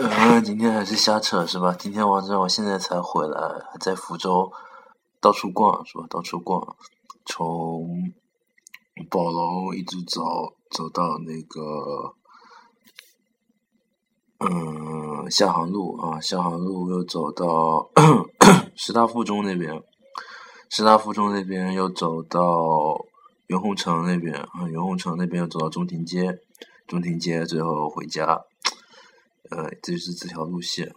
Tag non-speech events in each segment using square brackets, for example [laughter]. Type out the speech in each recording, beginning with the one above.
嗯，今天还是瞎扯是吧？今天晚上我现在才回来，还在福州到处逛是吧？到处逛，从宝龙一直走走到那个，嗯，下杭路啊，下杭路又走到 [coughs] 师大附中那边，师大附中那边又走到袁洪城那边啊，袁洪城那边又走到中庭街，中庭街最后回家。呃，这就是这条路线。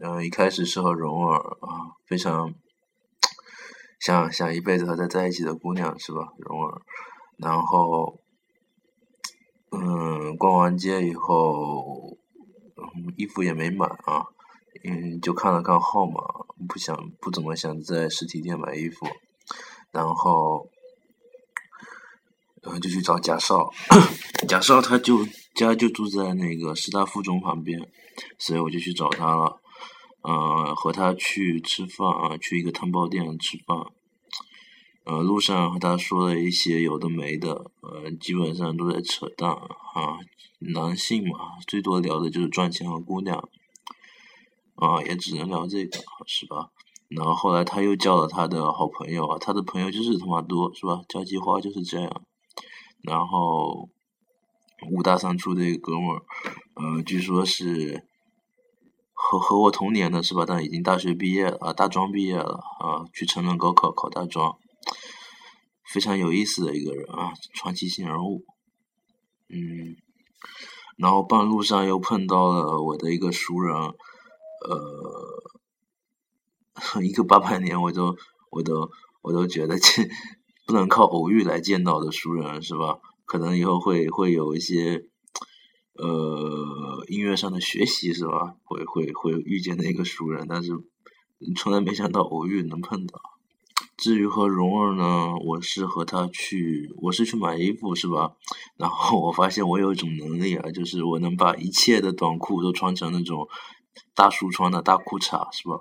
嗯，一开始是和蓉儿啊，非常想想一辈子和她在一起的姑娘是吧？蓉儿，然后，嗯，逛完街以后，嗯衣服也没买啊，嗯，就看了看号码，不想不怎么想在实体店买衣服，然后。然后就去找贾少，[coughs] 贾少他就家就住在那个师大附中旁边，所以我就去找他了，呃，和他去吃饭啊，去一个汤包店吃饭，呃，路上和他说了一些有的没的，呃，基本上都在扯淡啊，男性嘛，最多聊的就是赚钱和姑娘，啊，也只能聊这个，是吧？然后后来他又叫了他的好朋友啊，他的朋友就是他妈多，是吧？交际花就是这样。然后，武大三粗的一个哥们儿，呃，据说是和和我同年的是吧？但已经大学毕业了啊，大专毕业了啊，去成人高考考大专，非常有意思的一个人啊，传奇性人物。嗯，然后半路上又碰到了我的一个熟人，呃，[laughs] 一个八百年我都我都我都觉得这。[laughs] 不能靠偶遇来见到的熟人是吧？可能以后会会有一些，呃，音乐上的学习是吧？会会会遇见的一个熟人，但是从来没想到偶遇能碰到。至于和蓉儿呢，我是和他去，我是去买衣服是吧？然后我发现我有一种能力啊，就是我能把一切的短裤都穿成那种大叔穿的大裤衩是吧？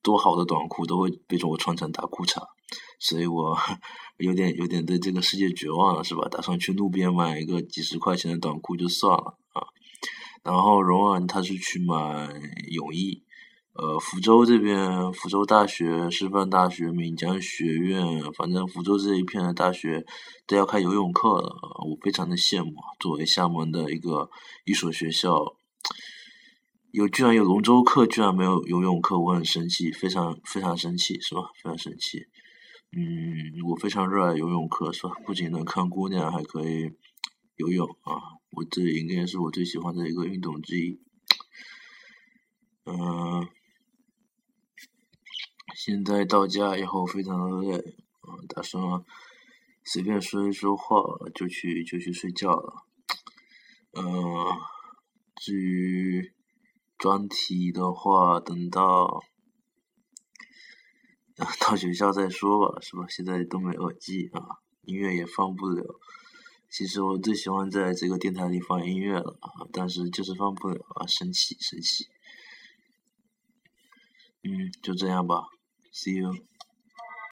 多好的短裤都会被我穿成大裤衩。所以我有点有点对这个世界绝望了，是吧？打算去路边买一个几十块钱的短裤就算了啊。然后荣儿他是去买泳衣，呃，福州这边福州大学、师范大学、闽江学院，反正福州这一片的大学都要开游泳课了，我非常的羡慕。作为厦门的一个一所学校，有居然有龙舟课，居然没有游泳课，我很生气，非常非常生气，是吧？非常生气。嗯，我非常热爱游泳课，是吧？不仅能看姑娘，还可以游泳啊！我这应该是我最喜欢的一个运动之一。嗯，现在到家以后非常的累，啊，打算随便说一说话就去就去睡觉了。嗯，至于专题的话，等到。到学校再说吧，是吧？现在都没耳机啊，音乐也放不了。其实我最喜欢在这个电台里放音乐了啊，但是就是放不了啊，生气生气。嗯，就这样吧，See you。